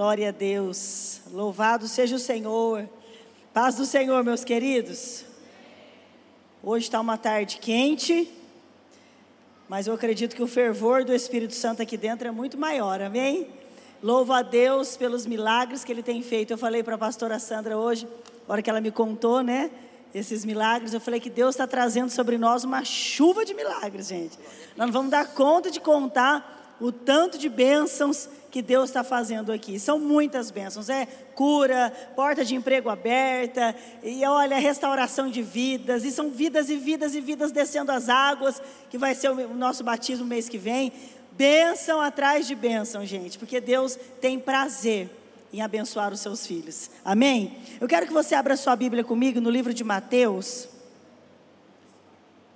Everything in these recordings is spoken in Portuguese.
Glória a Deus. Louvado seja o Senhor. Paz do Senhor, meus queridos. Hoje está uma tarde quente, mas eu acredito que o fervor do Espírito Santo aqui dentro é muito maior, amém? Louvo a Deus pelos milagres que Ele tem feito. Eu falei para a pastora Sandra hoje, na hora que ela me contou, né? Esses milagres, eu falei que Deus está trazendo sobre nós uma chuva de milagres, gente. Nós não vamos dar conta de contar o tanto de bênçãos que Deus está fazendo aqui. São muitas bênçãos, é cura, porta de emprego aberta, e olha, restauração de vidas, e são vidas e vidas e vidas descendo as águas, que vai ser o nosso batismo mês que vem. Bênção atrás de bênção, gente, porque Deus tem prazer em abençoar os seus filhos. Amém? Eu quero que você abra sua Bíblia comigo no livro de Mateus.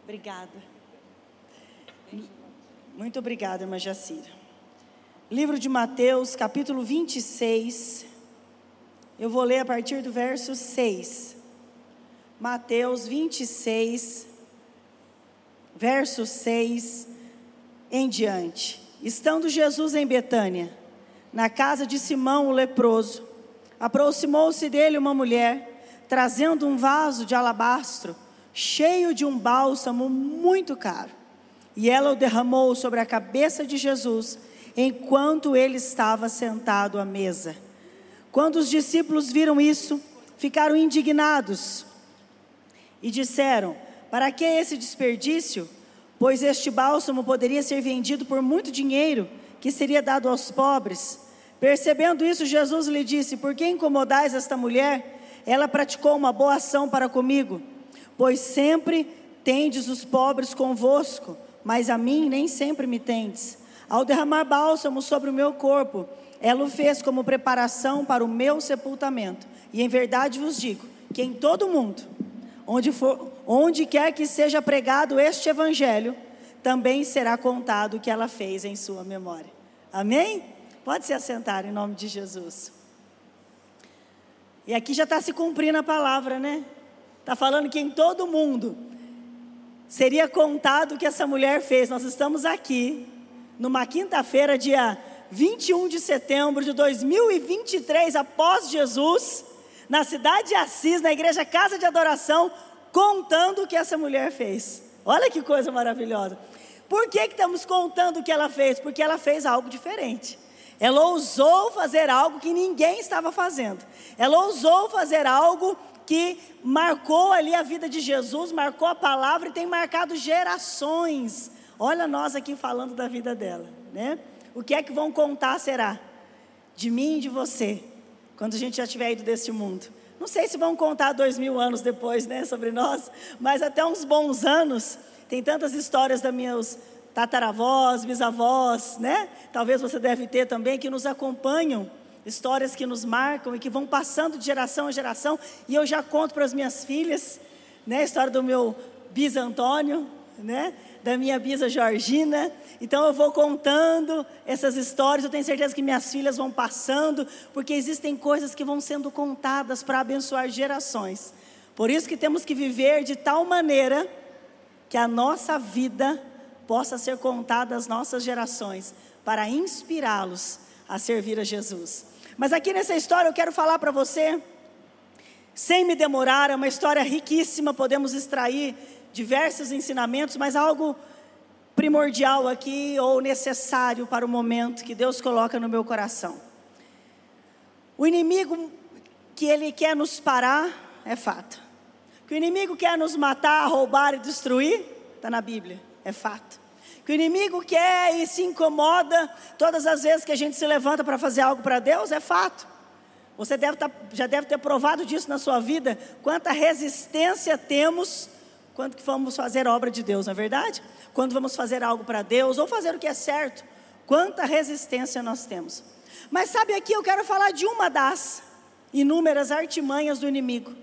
Obrigada. Muito obrigada, irmã Jacira. Livro de Mateus, capítulo 26. Eu vou ler a partir do verso 6. Mateus 26, verso 6 em diante. Estando Jesus em Betânia, na casa de Simão o leproso, aproximou-se dele uma mulher, trazendo um vaso de alabastro, cheio de um bálsamo muito caro e ela o derramou sobre a cabeça de Jesus, enquanto ele estava sentado à mesa. Quando os discípulos viram isso, ficaram indignados e disseram: Para que esse desperdício? Pois este bálsamo poderia ser vendido por muito dinheiro, que seria dado aos pobres. Percebendo isso, Jesus lhe disse: Por que incomodais esta mulher? Ela praticou uma boa ação para comigo, pois sempre tendes os pobres convosco mas a mim nem sempre me tendes. Ao derramar bálsamo sobre o meu corpo, ela o fez como preparação para o meu sepultamento. E em verdade vos digo que em todo mundo, onde, for, onde quer que seja pregado este evangelho, também será contado o que ela fez em sua memória. Amém? Pode se assentar em nome de Jesus. E aqui já está se cumprindo a palavra, né? Está falando que em todo mundo seria contado o que essa mulher fez. Nós estamos aqui, numa quinta-feira, dia 21 de setembro de 2023, após Jesus, na cidade de Assis, na igreja Casa de Adoração, contando o que essa mulher fez. Olha que coisa maravilhosa. Por que, que estamos contando o que ela fez? Porque ela fez algo diferente. Ela ousou fazer algo que ninguém estava fazendo. Ela ousou fazer algo que marcou ali a vida de Jesus, marcou a palavra e tem marcado gerações. Olha nós aqui falando da vida dela, né? O que é que vão contar será de mim e de você quando a gente já tiver ido deste mundo? Não sei se vão contar dois mil anos depois, né, sobre nós, mas até uns bons anos. Tem tantas histórias da meus tataravós, bisavós, né? Talvez você deve ter também que nos acompanham histórias que nos marcam e que vão passando de geração a geração. E eu já conto para as minhas filhas, né, a história do meu bis Antônio, né, da minha bisa Georgina. Então eu vou contando essas histórias. Eu tenho certeza que minhas filhas vão passando, porque existem coisas que vão sendo contadas para abençoar gerações. Por isso que temos que viver de tal maneira que a nossa vida possa ser contada às nossas gerações, para inspirá-los a servir a Jesus. Mas aqui nessa história eu quero falar para você, sem me demorar, é uma história riquíssima, podemos extrair diversos ensinamentos, mas algo primordial aqui ou necessário para o momento que Deus coloca no meu coração. O inimigo que ele quer nos parar é fato. Que o inimigo quer nos matar, roubar e destruir, está na Bíblia, é fato que o inimigo quer e se incomoda todas as vezes que a gente se levanta para fazer algo para Deus, é fato. Você deve tá, já deve ter provado disso na sua vida, quanta resistência temos quando vamos fazer obra de Deus, não é verdade? Quando vamos fazer algo para Deus ou fazer o que é certo, quanta resistência nós temos. Mas sabe aqui eu quero falar de uma das inúmeras artimanhas do inimigo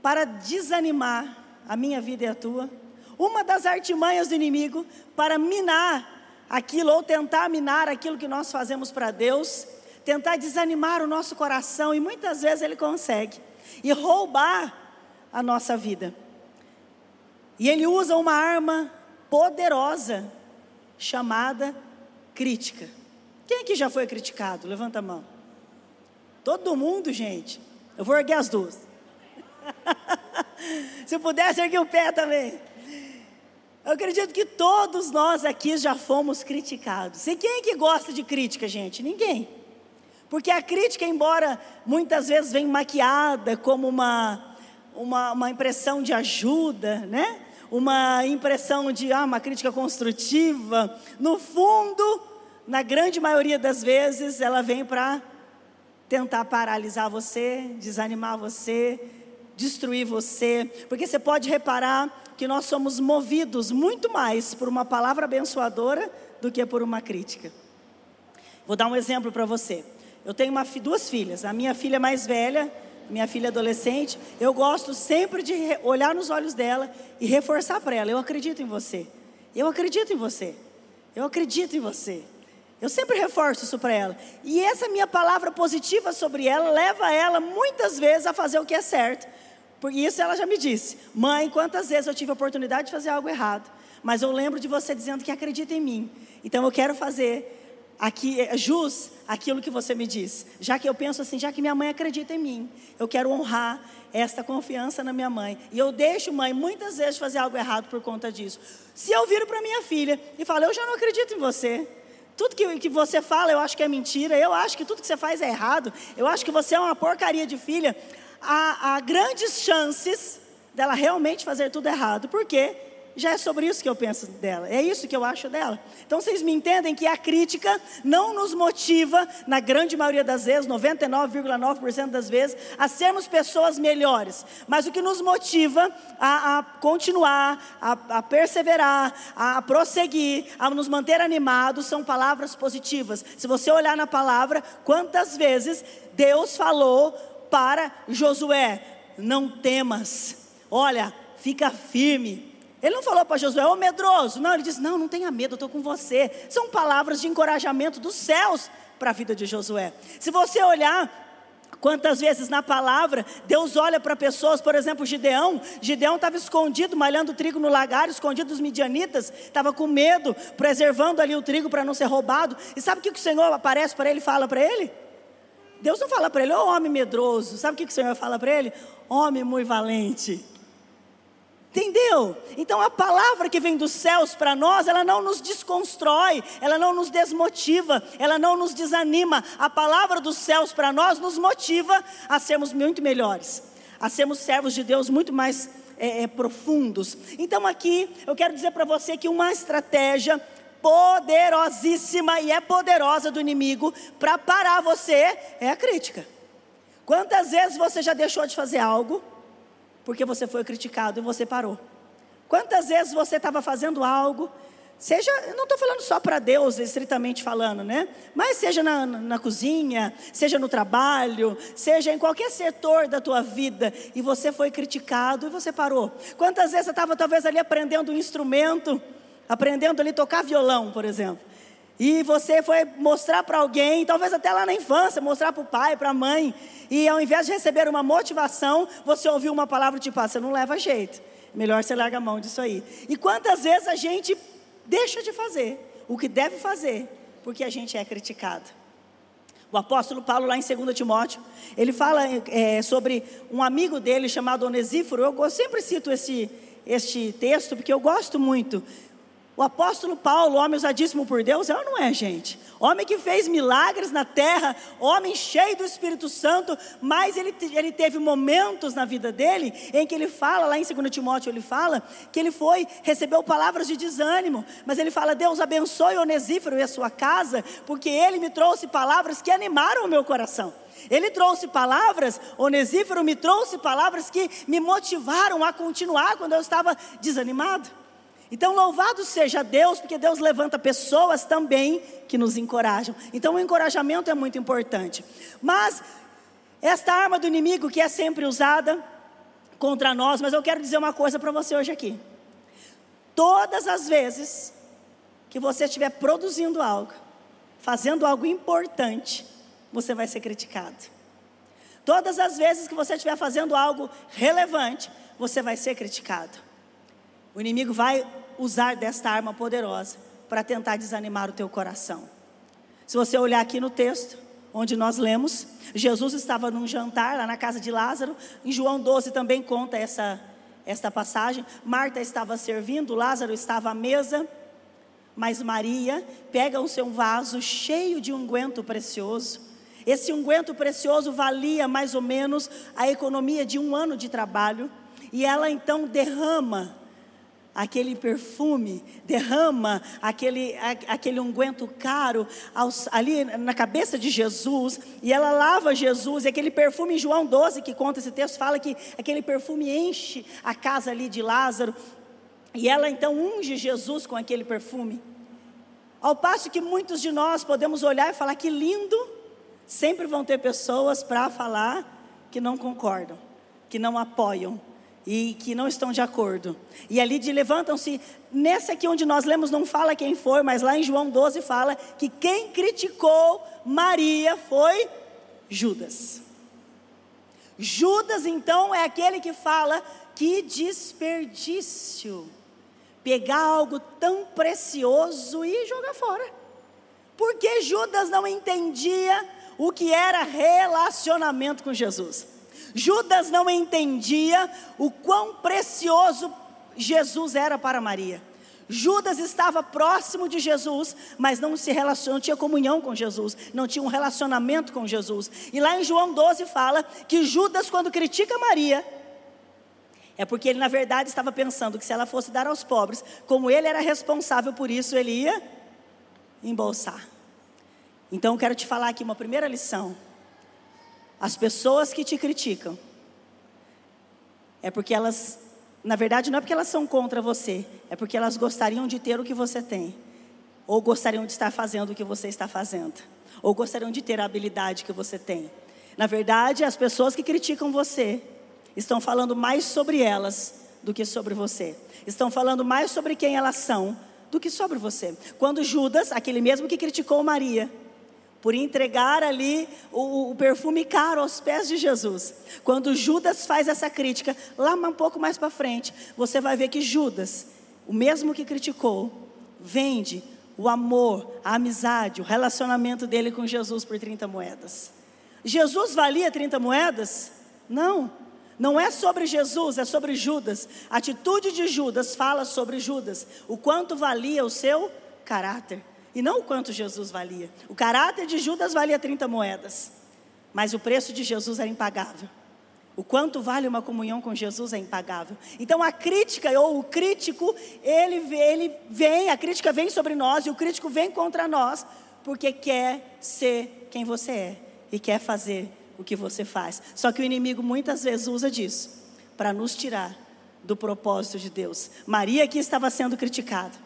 para desanimar a minha vida e a tua uma das artimanhas do inimigo para minar aquilo ou tentar minar aquilo que nós fazemos para Deus, tentar desanimar o nosso coração e muitas vezes ele consegue e roubar a nossa vida. E ele usa uma arma poderosa chamada crítica. Quem aqui já foi criticado? Levanta a mão. Todo mundo, gente. Eu vou erguer as duas. Se pudesse erguer o pé também. Eu acredito que todos nós aqui já fomos criticados. E quem é que gosta de crítica, gente? Ninguém. Porque a crítica, embora muitas vezes venha maquiada como uma, uma, uma impressão de ajuda, né? Uma impressão de ah, uma crítica construtiva, no fundo, na grande maioria das vezes, ela vem para tentar paralisar você, desanimar você, destruir você. Porque você pode reparar que nós somos movidos muito mais por uma palavra abençoadora do que por uma crítica. Vou dar um exemplo para você. Eu tenho uma, duas filhas. A minha filha mais velha, minha filha adolescente, eu gosto sempre de olhar nos olhos dela e reforçar para ela: eu acredito em você. Eu acredito em você. Eu acredito em você. Eu sempre reforço isso para ela. E essa minha palavra positiva sobre ela leva ela muitas vezes a fazer o que é certo. Porque isso ela já me disse. Mãe, quantas vezes eu tive a oportunidade de fazer algo errado, mas eu lembro de você dizendo que acredita em mim. Então eu quero fazer aqui é, jus aquilo que você me diz. Já que eu penso assim, já que minha mãe acredita em mim, eu quero honrar esta confiança na minha mãe. E eu deixo mãe muitas vezes fazer algo errado por conta disso. Se eu viro para minha filha e falo, eu já não acredito em você. Tudo que, que você fala eu acho que é mentira, eu acho que tudo que você faz é errado, eu acho que você é uma porcaria de filha há, há grandes chances dela realmente fazer tudo errado. Por quê? já é sobre isso que eu penso dela, é isso que eu acho dela. Então vocês me entendem que a crítica não nos motiva, na grande maioria das vezes, 99,9% das vezes, a sermos pessoas melhores, mas o que nos motiva a, a continuar, a, a perseverar, a, a prosseguir, a nos manter animados são palavras positivas. Se você olhar na palavra, quantas vezes Deus falou para Josué: não temas, olha, fica firme. Ele não falou para Josué, ô oh, medroso. Não, ele disse: Não, não tenha medo, eu estou com você. São palavras de encorajamento dos céus para a vida de Josué. Se você olhar Quantas vezes na palavra Deus olha para pessoas, por exemplo, Gideão. Gideão estava escondido, malhando trigo no lagar, escondido dos midianitas, estava com medo, preservando ali o trigo para não ser roubado. E sabe o que o Senhor aparece para ele e fala para ele? Deus não fala para ele, ô oh, homem medroso. Sabe o que o Senhor fala para ele? Homem muito valente. Entendeu? Então a palavra que vem dos céus para nós, ela não nos desconstrói, ela não nos desmotiva, ela não nos desanima. A palavra dos céus para nós nos motiva a sermos muito melhores, a sermos servos de Deus muito mais é, é, profundos. Então aqui eu quero dizer para você que uma estratégia poderosíssima e é poderosa do inimigo para parar você é a crítica. Quantas vezes você já deixou de fazer algo? porque você foi criticado e você parou. Quantas vezes você estava fazendo algo, seja, não estou falando só para Deus, estritamente falando, né? Mas seja na, na cozinha, seja no trabalho, seja em qualquer setor da tua vida, e você foi criticado e você parou. Quantas vezes você estava talvez ali aprendendo um instrumento, aprendendo ali tocar violão, por exemplo. E você foi mostrar para alguém, talvez até lá na infância, mostrar para o pai, para a mãe. E ao invés de receber uma motivação, você ouviu uma palavra tipo: ah, você não leva jeito. Melhor você larga a mão disso aí. E quantas vezes a gente deixa de fazer o que deve fazer, porque a gente é criticado. O apóstolo Paulo, lá em 2 Timóteo, ele fala é, sobre um amigo dele chamado Onesíforo. Eu sempre cito esse, este texto porque eu gosto muito o apóstolo Paulo, homem usadíssimo por Deus, é ou não é, gente? Homem que fez milagres na terra, homem cheio do Espírito Santo, mas ele, ele teve momentos na vida dele em que ele fala, lá em 2 Timóteo ele fala, que ele foi, recebeu palavras de desânimo, mas ele fala: Deus abençoe Onesífero e a sua casa, porque ele me trouxe palavras que animaram o meu coração. Ele trouxe palavras, Onesífero me trouxe palavras que me motivaram a continuar quando eu estava desanimado. Então, louvado seja Deus, porque Deus levanta pessoas também que nos encorajam. Então, o encorajamento é muito importante. Mas, esta arma do inimigo que é sempre usada contra nós, mas eu quero dizer uma coisa para você hoje aqui. Todas as vezes que você estiver produzindo algo, fazendo algo importante, você vai ser criticado. Todas as vezes que você estiver fazendo algo relevante, você vai ser criticado. O inimigo vai usar desta arma poderosa para tentar desanimar o teu coração. Se você olhar aqui no texto, onde nós lemos. Jesus estava num jantar lá na casa de Lázaro. Em João 12 também conta essa, essa passagem. Marta estava servindo, Lázaro estava à mesa. Mas Maria pega o seu vaso cheio de unguento precioso. Esse unguento precioso valia mais ou menos a economia de um ano de trabalho. E ela então derrama aquele perfume, derrama aquele, aquele unguento caro aos, ali na cabeça de Jesus, e ela lava Jesus, e aquele perfume em João 12, que conta esse texto, fala que aquele perfume enche a casa ali de Lázaro, e ela então unge Jesus com aquele perfume. Ao passo que muitos de nós podemos olhar e falar que lindo, sempre vão ter pessoas para falar que não concordam, que não apoiam, e que não estão de acordo. E ali de levantam-se, nessa aqui onde nós lemos não fala quem foi, mas lá em João 12 fala que quem criticou Maria foi Judas. Judas então é aquele que fala que desperdício pegar algo tão precioso e jogar fora. Porque Judas não entendia o que era relacionamento com Jesus. Judas não entendia o quão precioso Jesus era para Maria. Judas estava próximo de Jesus, mas não se relacionou, não tinha comunhão com Jesus, não tinha um relacionamento com Jesus. E lá em João 12 fala que Judas, quando critica Maria, é porque ele, na verdade, estava pensando que se ela fosse dar aos pobres, como ele era responsável por isso, ele ia embolsar. Então, eu quero te falar aqui uma primeira lição. As pessoas que te criticam, é porque elas, na verdade, não é porque elas são contra você, é porque elas gostariam de ter o que você tem, ou gostariam de estar fazendo o que você está fazendo, ou gostariam de ter a habilidade que você tem. Na verdade, as pessoas que criticam você estão falando mais sobre elas do que sobre você, estão falando mais sobre quem elas são do que sobre você. Quando Judas, aquele mesmo que criticou Maria, por entregar ali o, o, perfume caro aos pés de Jesus. Quando Judas faz essa crítica, lá um pouco mais para frente, você vai ver que Judas, o mesmo que criticou, vende o amor, a amizade, o relacionamento dele com Jesus por 30 moedas. Jesus valia 30 moedas? Não. Não é sobre Jesus, é sobre Judas. A atitude de Judas fala sobre Judas, o quanto valia o seu caráter e não o quanto Jesus valia. O caráter de Judas valia 30 moedas, mas o preço de Jesus era impagável. O quanto vale uma comunhão com Jesus é impagável. Então a crítica ou o crítico, ele, ele vem, a crítica vem sobre nós e o crítico vem contra nós, porque quer ser quem você é e quer fazer o que você faz. Só que o inimigo muitas vezes usa disso para nos tirar do propósito de Deus. Maria aqui estava sendo criticada.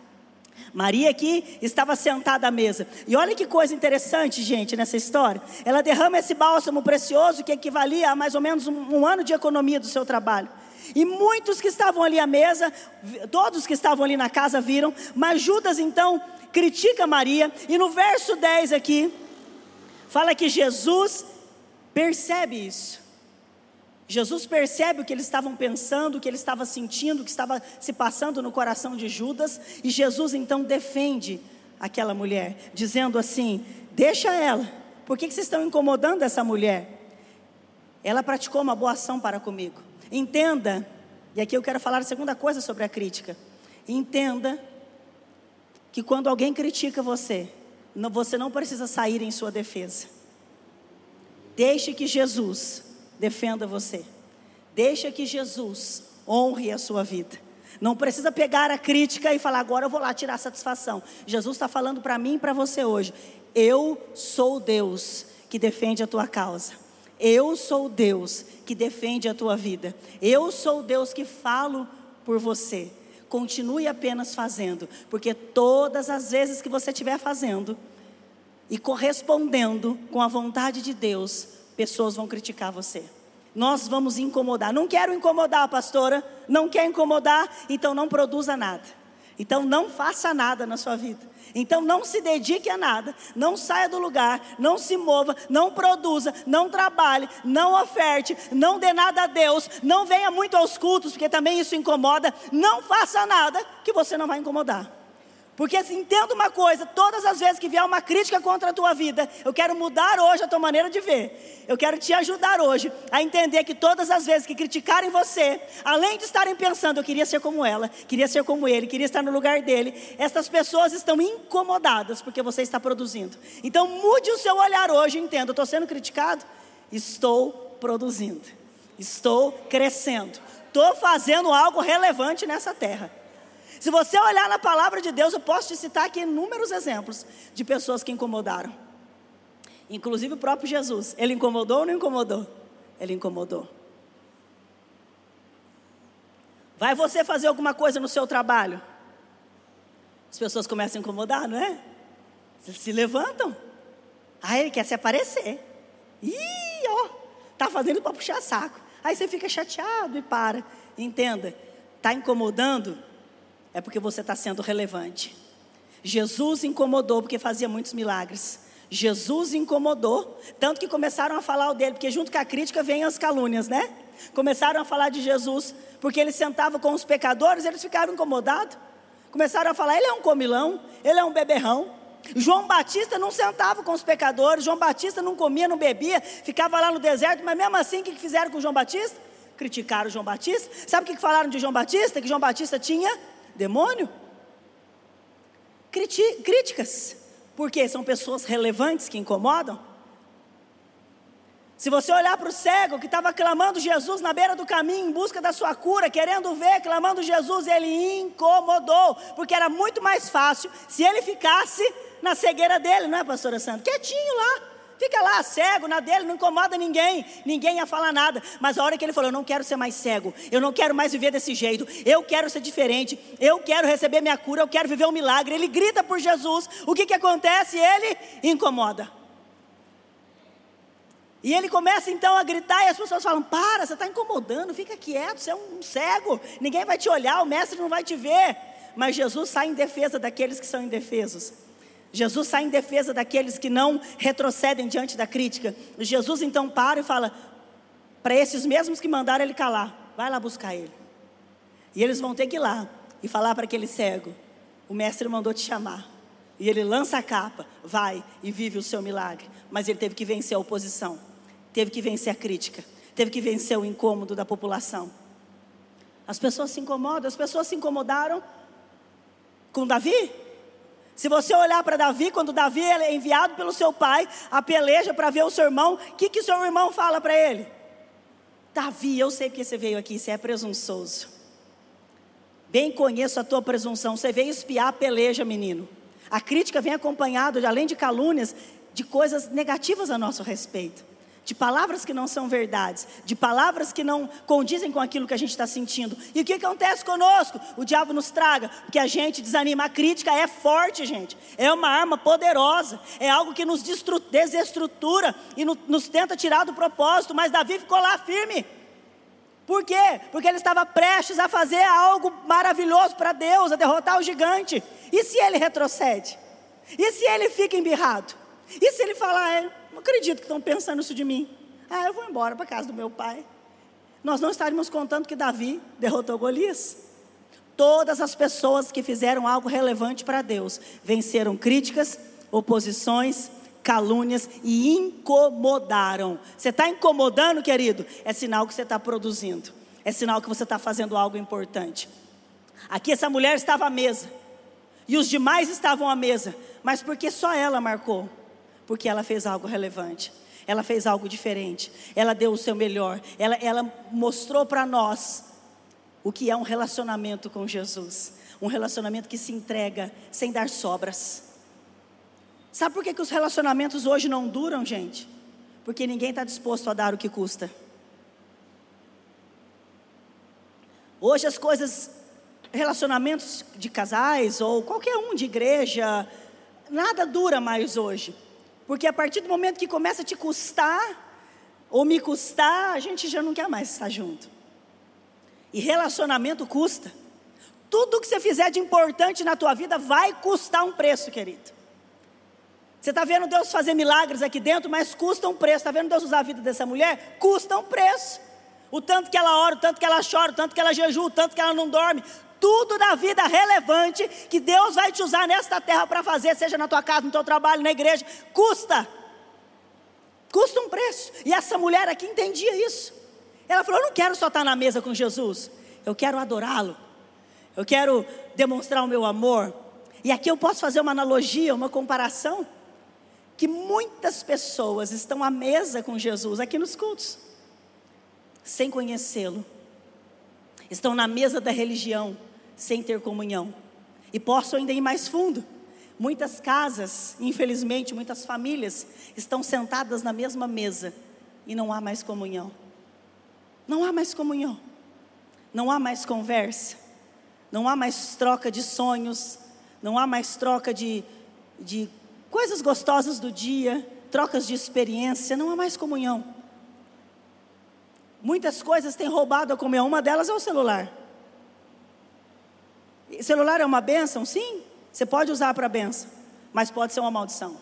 Maria aqui estava sentada à mesa. E olha que coisa interessante, gente, nessa história. Ela derrama esse bálsamo precioso que equivalia a mais ou menos um, um ano de economia do seu trabalho. E muitos que estavam ali à mesa, todos que estavam ali na casa viram, mas Judas então critica Maria, e no verso 10 aqui, fala que Jesus percebe isso. Jesus percebe o que eles estavam pensando, o que ele estava sentindo, o que estava se passando no coração de Judas, e Jesus então defende aquela mulher, dizendo assim: Deixa ela, por que, que vocês estão incomodando essa mulher? Ela praticou uma boa ação para comigo. Entenda, e aqui eu quero falar a segunda coisa sobre a crítica. Entenda que quando alguém critica você, você não precisa sair em sua defesa. Deixe que Jesus defenda você. Deixa que Jesus honre a sua vida. Não precisa pegar a crítica e falar, agora eu vou lá tirar satisfação. Jesus está falando para mim e para você hoje. Eu sou Deus que defende a tua causa. Eu sou Deus que defende a tua vida. Eu sou Deus que falo por você. Continue apenas fazendo, porque todas as vezes que você estiver fazendo e correspondendo com a vontade de Deus, pessoas vão criticar você. Nós vamos incomodar. Não quero incomodar, pastora. Não quer incomodar, então não produza nada. Então não faça nada na sua vida. Então não se dedique a nada, não saia do lugar, não se mova, não produza, não trabalhe, não oferte, não dê nada a Deus, não venha muito aos cultos, porque também isso incomoda. Não faça nada que você não vai incomodar. Porque entenda uma coisa: todas as vezes que vier uma crítica contra a tua vida, eu quero mudar hoje a tua maneira de ver. Eu quero te ajudar hoje a entender que todas as vezes que criticarem você, além de estarem pensando, eu queria ser como ela, queria ser como ele, queria estar no lugar dele, essas pessoas estão incomodadas porque você está produzindo. Então mude o seu olhar hoje, entenda: eu estou sendo criticado, estou produzindo, estou crescendo, estou fazendo algo relevante nessa terra. Se você olhar na palavra de Deus, eu posso te citar aqui inúmeros exemplos de pessoas que incomodaram. Inclusive o próprio Jesus. Ele incomodou ou não incomodou? Ele incomodou. Vai você fazer alguma coisa no seu trabalho? As pessoas começam a incomodar, não é? Se levantam. Ah, ele quer se aparecer. Ih, ó, tá fazendo para puxar saco. Aí você fica chateado e para. Entenda, tá incomodando é porque você está sendo relevante. Jesus incomodou porque fazia muitos milagres. Jesus incomodou, tanto que começaram a falar dele, porque junto com a crítica vêm as calúnias, né? Começaram a falar de Jesus, porque ele sentava com os pecadores, eles ficaram incomodados. Começaram a falar, ele é um comilão, ele é um beberrão. João Batista não sentava com os pecadores, João Batista não comia, não bebia, ficava lá no deserto, mas mesmo assim, o que fizeram com João Batista? Criticaram João Batista. Sabe o que falaram de João Batista? Que João Batista tinha demônio? Criti críticas, porque são pessoas relevantes que incomodam. Se você olhar para o cego que estava clamando Jesus na beira do caminho em busca da sua cura, querendo ver, clamando Jesus, ele incomodou, porque era muito mais fácil se ele ficasse na cegueira dele, não é, pastora Sandra? Quietinho lá. Fica lá cego na dele, não incomoda ninguém, ninguém ia falar nada. Mas a hora que ele falou, eu não quero ser mais cego, eu não quero mais viver desse jeito, eu quero ser diferente, eu quero receber minha cura, eu quero viver um milagre. Ele grita por Jesus, o que, que acontece? Ele incomoda. E ele começa então a gritar e as pessoas falam: Para, você está incomodando, fica quieto, você é um cego, ninguém vai te olhar, o mestre não vai te ver. Mas Jesus sai em defesa daqueles que são indefesos. Jesus sai em defesa daqueles que não retrocedem diante da crítica. Jesus então para e fala para esses mesmos que mandaram ele calar: vai lá buscar ele. E eles vão ter que ir lá e falar para aquele cego: o mestre mandou te chamar. E ele lança a capa, vai e vive o seu milagre. Mas ele teve que vencer a oposição, teve que vencer a crítica, teve que vencer o incômodo da população. As pessoas se incomodam, as pessoas se incomodaram com Davi, se você olhar para Davi, quando Davi é enviado pelo seu pai a peleja para ver o seu irmão, o que, que seu irmão fala para ele? Davi, eu sei que você veio aqui, você é presunçoso. Bem conheço a tua presunção, você veio espiar a peleja, menino. A crítica vem acompanhada, além de calúnias, de coisas negativas a nosso respeito de palavras que não são verdades, de palavras que não condizem com aquilo que a gente está sentindo. E o que acontece conosco? O diabo nos traga, porque a gente desanima. A crítica é forte, gente. É uma arma poderosa. É algo que nos desestrutura e no, nos tenta tirar do propósito. Mas Davi ficou lá firme. Por quê? Porque ele estava prestes a fazer algo maravilhoso para Deus, a derrotar o gigante. E se ele retrocede? E se ele fica embirrado? E se ele falar, é, não acredito que estão pensando isso de mim. Ah, eu vou embora para casa do meu pai. Nós não estaríamos contando que Davi derrotou Golias. Todas as pessoas que fizeram algo relevante para Deus venceram críticas, oposições, calúnias e incomodaram. Você está incomodando, querido? É sinal que você está produzindo. É sinal que você está fazendo algo importante. Aqui essa mulher estava à mesa. E os demais estavam à mesa. Mas porque só ela marcou? Porque ela fez algo relevante. Ela fez algo diferente. Ela deu o seu melhor. Ela, ela mostrou para nós o que é um relacionamento com Jesus. Um relacionamento que se entrega sem dar sobras. Sabe por que, que os relacionamentos hoje não duram, gente? Porque ninguém está disposto a dar o que custa. Hoje as coisas, relacionamentos de casais ou qualquer um de igreja, nada dura mais hoje. Porque a partir do momento que começa a te custar, ou me custar, a gente já não quer mais estar junto. E relacionamento custa. Tudo que você fizer de importante na tua vida vai custar um preço, querido. Você está vendo Deus fazer milagres aqui dentro, mas custa um preço. Está vendo Deus usar a vida dessa mulher? Custa um preço. O tanto que ela ora, o tanto que ela chora, o tanto que ela jejua, o tanto que ela não dorme. Tudo na vida relevante que Deus vai te usar nesta terra para fazer, seja na tua casa, no teu trabalho, na igreja, custa. Custa um preço. E essa mulher aqui entendia isso. Ela falou: Eu não quero só estar na mesa com Jesus, eu quero adorá-lo, eu quero demonstrar o meu amor. E aqui eu posso fazer uma analogia, uma comparação, que muitas pessoas estão à mesa com Jesus aqui nos cultos, sem conhecê-lo, estão na mesa da religião, sem ter comunhão. E posso ainda ir mais fundo. Muitas casas, infelizmente, muitas famílias estão sentadas na mesma mesa e não há mais comunhão. Não há mais comunhão. Não há mais conversa. Não há mais troca de sonhos. Não há mais troca de, de coisas gostosas do dia, trocas de experiência. Não há mais comunhão. Muitas coisas têm roubado a comunhão. Uma delas é o celular. Celular é uma bênção? Sim. Você pode usar para benção, mas pode ser uma maldição.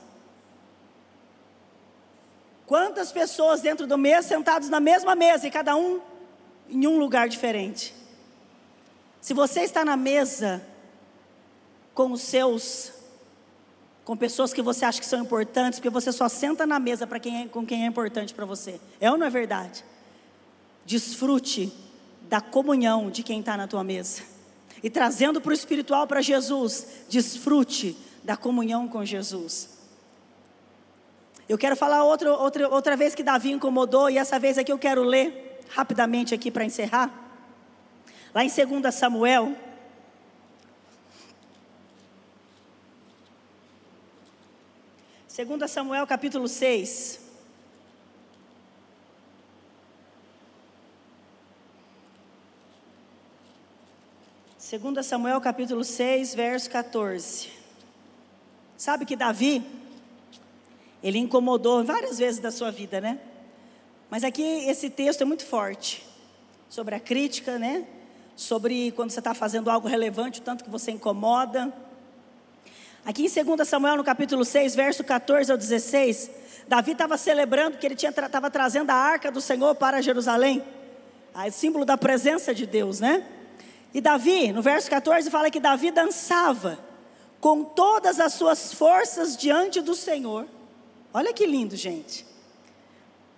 Quantas pessoas dentro do mês sentados na mesma mesa e cada um em um lugar diferente? Se você está na mesa com os seus, com pessoas que você acha que são importantes, porque você só senta na mesa para quem é, com quem é importante para você, é ou não é verdade? Desfrute da comunhão de quem está na tua mesa e trazendo para o espiritual para Jesus, desfrute da comunhão com Jesus. Eu quero falar outra, outra, outra vez que Davi incomodou, e essa vez aqui eu quero ler rapidamente aqui para encerrar. Lá em 2 Samuel. Segunda Samuel capítulo 6. 2 Samuel capítulo 6, verso 14. Sabe que Davi, ele incomodou várias vezes da sua vida, né? Mas aqui esse texto é muito forte sobre a crítica, né? Sobre quando você está fazendo algo relevante, o tanto que você incomoda. Aqui em 2 Samuel, no capítulo 6, verso 14 ao 16, Davi estava celebrando que ele estava trazendo a arca do Senhor para Jerusalém, símbolo da presença de Deus, né? E Davi, no verso 14, fala que Davi dançava com todas as suas forças diante do Senhor. Olha que lindo, gente.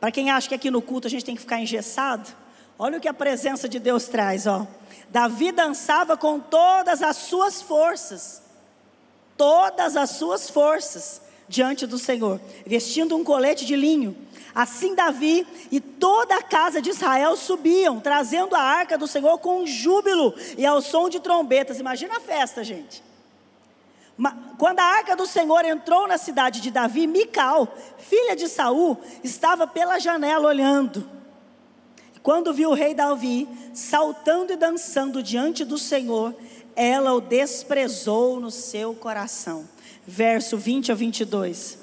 Para quem acha que aqui no culto a gente tem que ficar engessado, olha o que a presença de Deus traz, ó. Davi dançava com todas as suas forças, todas as suas forças diante do Senhor, vestindo um colete de linho Assim Davi e toda a casa de Israel subiam, trazendo a arca do Senhor com júbilo e ao som de trombetas. Imagina a festa, gente. Quando a arca do Senhor entrou na cidade de Davi, Mical, filha de Saul, estava pela janela olhando. Quando viu o rei Davi saltando e dançando diante do Senhor, ela o desprezou no seu coração. Verso 20 a 22.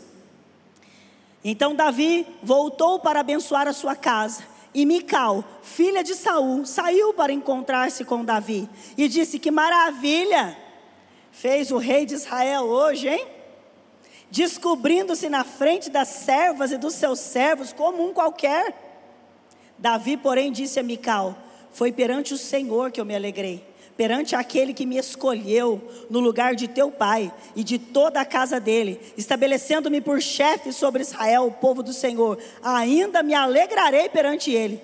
Então Davi voltou para abençoar a sua casa. E Mical, filha de Saul, saiu para encontrar-se com Davi e disse: Que maravilha fez o rei de Israel hoje, hein? Descobrindo-se na frente das servas e dos seus servos como um qualquer. Davi, porém, disse a Mical: Foi perante o Senhor que eu me alegrei perante aquele que me escolheu no lugar de teu pai e de toda a casa dele, estabelecendo-me por chefe sobre Israel, o povo do Senhor, ainda me alegrarei perante ele.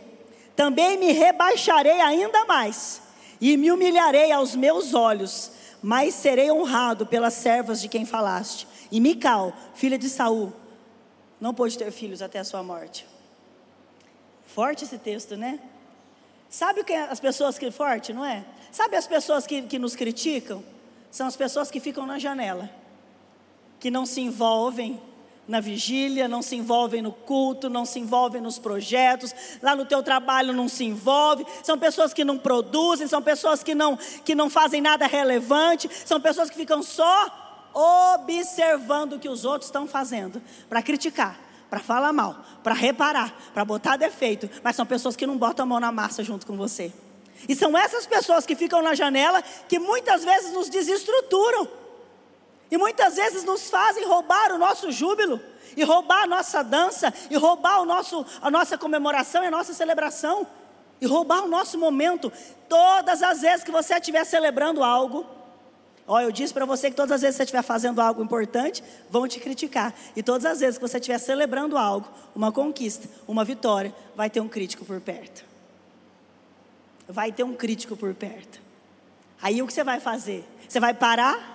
Também me rebaixarei ainda mais e me humilharei aos meus olhos, mas serei honrado pelas servas de quem falaste. E Mical, filha de Saul, não pôde ter filhos até a sua morte. Forte esse texto, né? Sabe o que as pessoas que forte, não é? Sabe as pessoas que, que nos criticam? São as pessoas que ficam na janela, que não se envolvem na vigília, não se envolvem no culto, não se envolvem nos projetos, lá no teu trabalho não se envolve, são pessoas que não produzem, são pessoas que não, que não fazem nada relevante, são pessoas que ficam só observando o que os outros estão fazendo, para criticar, para falar mal, para reparar, para botar defeito, mas são pessoas que não botam a mão na massa junto com você. E são essas pessoas que ficam na janela que muitas vezes nos desestruturam. E muitas vezes nos fazem roubar o nosso júbilo, e roubar a nossa dança, e roubar o nosso, a nossa comemoração e a nossa celebração. e roubar o nosso momento. Todas as vezes que você estiver celebrando algo, ó, eu disse para você que todas as vezes que você estiver fazendo algo importante, vão te criticar. E todas as vezes que você estiver celebrando algo, uma conquista, uma vitória, vai ter um crítico por perto. Vai ter um crítico por perto. Aí o que você vai fazer? Você vai parar?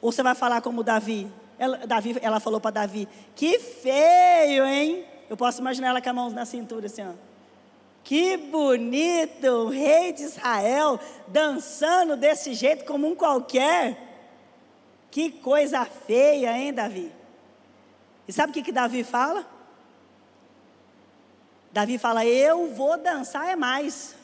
Ou você vai falar como Davi? Ela, Davi, ela falou para Davi: Que feio, hein? Eu posso imaginar ela com a mão na cintura assim, ó. Que bonito, o rei de Israel dançando desse jeito como um qualquer. Que coisa feia, hein, Davi? E sabe o que, que Davi fala? Davi fala: Eu vou dançar é mais,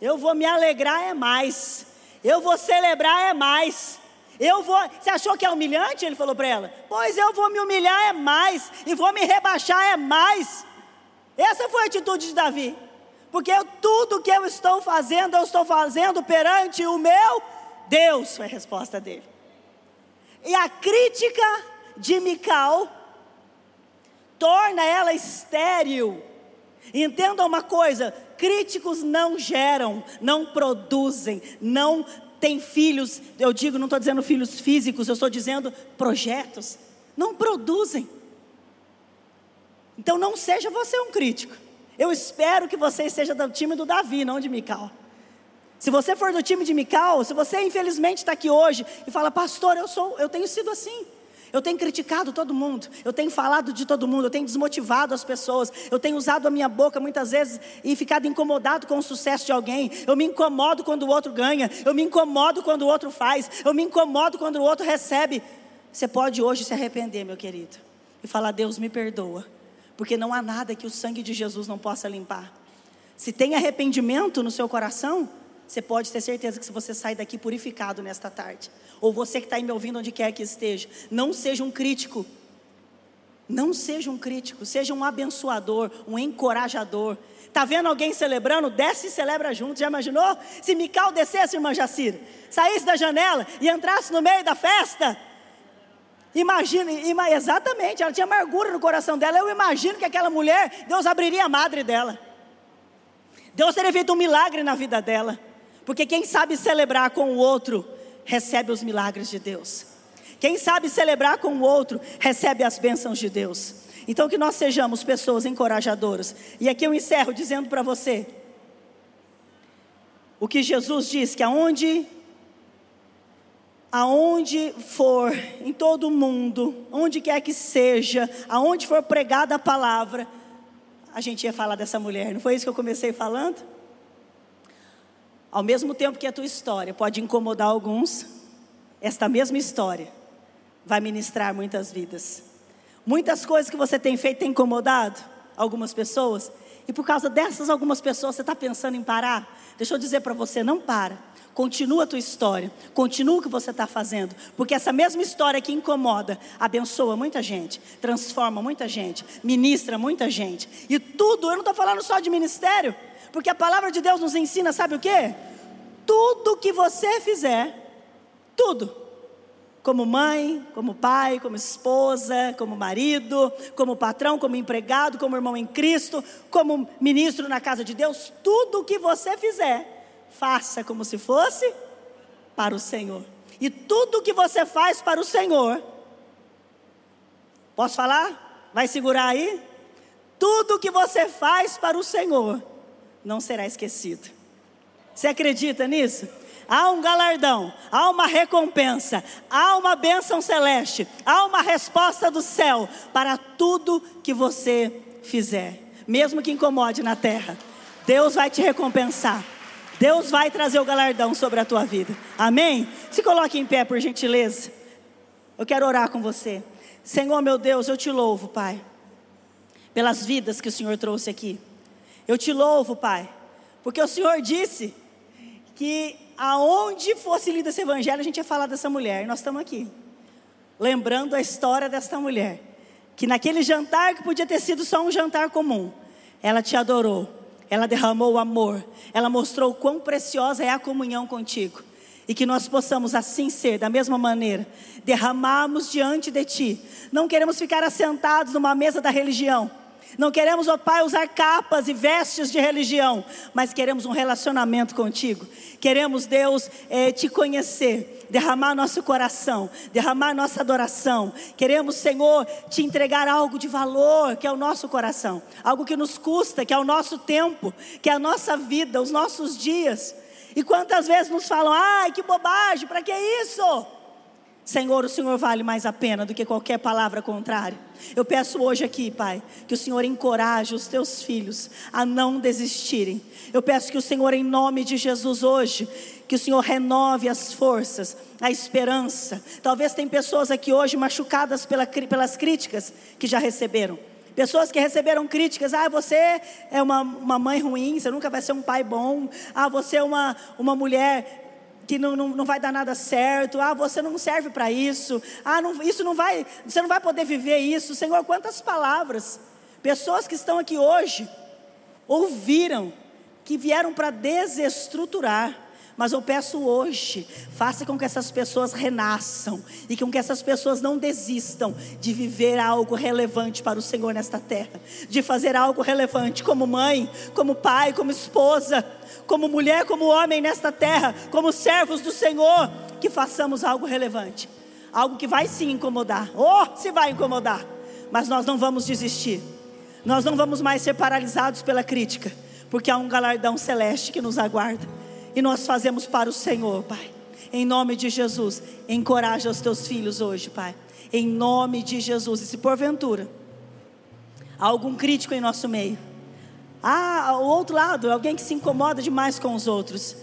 eu vou me alegrar é mais, eu vou celebrar é mais. Eu vou. Você achou que é humilhante? Ele falou para ela. Pois eu vou me humilhar é mais e vou me rebaixar é mais. Essa foi a atitude de Davi. Porque eu, tudo que eu estou fazendo, eu estou fazendo perante o meu Deus, foi a resposta dele. E a crítica de Mical torna ela estéril. Entenda uma coisa: críticos não geram, não produzem, não tem filhos, eu digo, não estou dizendo filhos físicos, eu estou dizendo projetos, não produzem. Então não seja você um crítico. Eu espero que você seja do time do Davi, não de Mical. Se você for do time de Mical, se você infelizmente está aqui hoje e fala, pastor, eu sou, eu tenho sido assim. Eu tenho criticado todo mundo, eu tenho falado de todo mundo, eu tenho desmotivado as pessoas, eu tenho usado a minha boca muitas vezes e ficado incomodado com o sucesso de alguém. Eu me incomodo quando o outro ganha, eu me incomodo quando o outro faz, eu me incomodo quando o outro recebe. Você pode hoje se arrepender, meu querido, e falar: Deus me perdoa, porque não há nada que o sangue de Jesus não possa limpar. Se tem arrependimento no seu coração, você pode ter certeza que se você sair daqui purificado nesta tarde, ou você que está me ouvindo onde quer que esteja, não seja um crítico. Não seja um crítico, seja um abençoador, um encorajador. Está vendo alguém celebrando? Desce e celebra junto. Já imaginou? Se Mical descesse, irmã Jacira, saísse da janela e entrasse no meio da festa. Imagina, ima, exatamente, ela tinha amargura no coração dela. Eu imagino que aquela mulher, Deus abriria a madre dela. Deus teria feito um milagre na vida dela. Porque quem sabe celebrar com o outro, recebe os milagres de Deus. Quem sabe celebrar com o outro, recebe as bênçãos de Deus. Então que nós sejamos pessoas encorajadoras. E aqui eu encerro dizendo para você o que Jesus diz que aonde aonde for, em todo o mundo, onde quer que seja, aonde for pregada a palavra, a gente ia falar dessa mulher. Não foi isso que eu comecei falando? Ao mesmo tempo que a tua história pode incomodar alguns, esta mesma história vai ministrar muitas vidas. Muitas coisas que você tem feito tem incomodado algumas pessoas, e por causa dessas algumas pessoas você está pensando em parar. Deixa eu dizer para você: não para. Continua a tua história, continua o que você está fazendo, porque essa mesma história que incomoda, abençoa muita gente, transforma muita gente, ministra muita gente, e tudo, eu não estou falando só de ministério, porque a palavra de Deus nos ensina, sabe o que? Tudo que você fizer, tudo, como mãe, como pai, como esposa, como marido, como patrão, como empregado, como irmão em Cristo, como ministro na casa de Deus, tudo que você fizer, faça como se fosse para o Senhor. E tudo que você faz para o Senhor, posso falar? Vai segurar aí? Tudo que você faz para o Senhor, não será esquecido. Você acredita nisso? Há um galardão, há uma recompensa, há uma bênção celeste, há uma resposta do céu para tudo que você fizer, mesmo que incomode na terra. Deus vai te recompensar. Deus vai trazer o galardão sobre a tua vida. Amém? Se coloque em pé, por gentileza. Eu quero orar com você. Senhor, meu Deus, eu te louvo, Pai, pelas vidas que o Senhor trouxe aqui. Eu te louvo, Pai, porque o Senhor disse que aonde fosse lido esse evangelho, a gente ia falar dessa mulher, e nós estamos aqui, lembrando a história desta mulher, que naquele jantar que podia ter sido só um jantar comum, ela te adorou, ela derramou o amor, ela mostrou quão preciosa é a comunhão contigo, e que nós possamos assim ser, da mesma maneira, derramarmos diante de Ti. Não queremos ficar assentados numa mesa da religião, Não queremos, ó Pai, usar capas e vestes de religião, mas queremos um relacionamento contigo. Queremos, Deus, eh, te conhecer, derramar nosso coração, derramar nossa adoração. Queremos, Senhor, te entregar algo de valor, que é o nosso coração, algo que nos custa, que é o nosso tempo, que é a nossa vida, os nossos dias. E quantas vezes nos falam, ai, que bobagem, para que isso? Senhor, o Senhor vale mais a pena do que qualquer palavra contrária. Eu peço hoje aqui, Pai, que o Senhor encoraje os teus filhos a não desistirem. Eu peço que o Senhor, em nome de Jesus, hoje, que o Senhor renove as forças, a esperança. Talvez tem pessoas aqui hoje machucadas pela, pelas críticas que já receberam. Pessoas que receberam críticas, ah, você é uma, uma mãe ruim, você nunca vai ser um pai bom, ah, você é uma, uma mulher que não, não, não vai dar nada certo, ah, você não serve para isso, ah, não, isso não vai, você não vai poder viver isso. Senhor, quantas palavras, pessoas que estão aqui hoje, ouviram, que vieram para desestruturar, mas eu peço hoje, faça com que essas pessoas renasçam e com que essas pessoas não desistam de viver algo relevante para o Senhor nesta terra, de fazer algo relevante como mãe, como pai, como esposa, como mulher, como homem nesta terra, como servos do Senhor, que façamos algo relevante, algo que vai se incomodar, oh, se vai incomodar, mas nós não vamos desistir, nós não vamos mais ser paralisados pela crítica, porque há um galardão celeste que nos aguarda e nós fazemos para o Senhor, Pai. Em nome de Jesus, encoraja os teus filhos hoje, Pai. Em nome de Jesus. E se porventura há algum crítico em nosso meio, ah, o outro lado, alguém que se incomoda demais com os outros,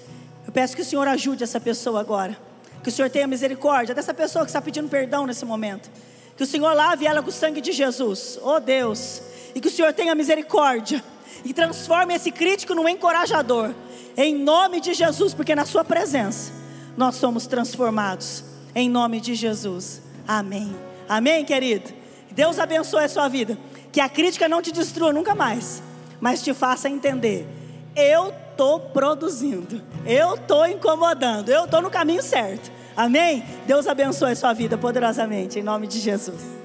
eu peço que o Senhor ajude essa pessoa agora. Que o Senhor tenha misericórdia dessa pessoa que está pedindo perdão nesse momento. Que o Senhor lave ela com o sangue de Jesus, oh Deus. E que o Senhor tenha misericórdia e transforme esse crítico num encorajador em nome de Jesus, porque na Sua presença nós somos transformados, em nome de Jesus, amém. Amém, querido? Deus abençoe a sua vida, que a crítica não te destrua nunca mais, mas te faça entender: eu estou produzindo, eu estou incomodando, eu estou no caminho certo, amém? Deus abençoe a sua vida poderosamente, em nome de Jesus.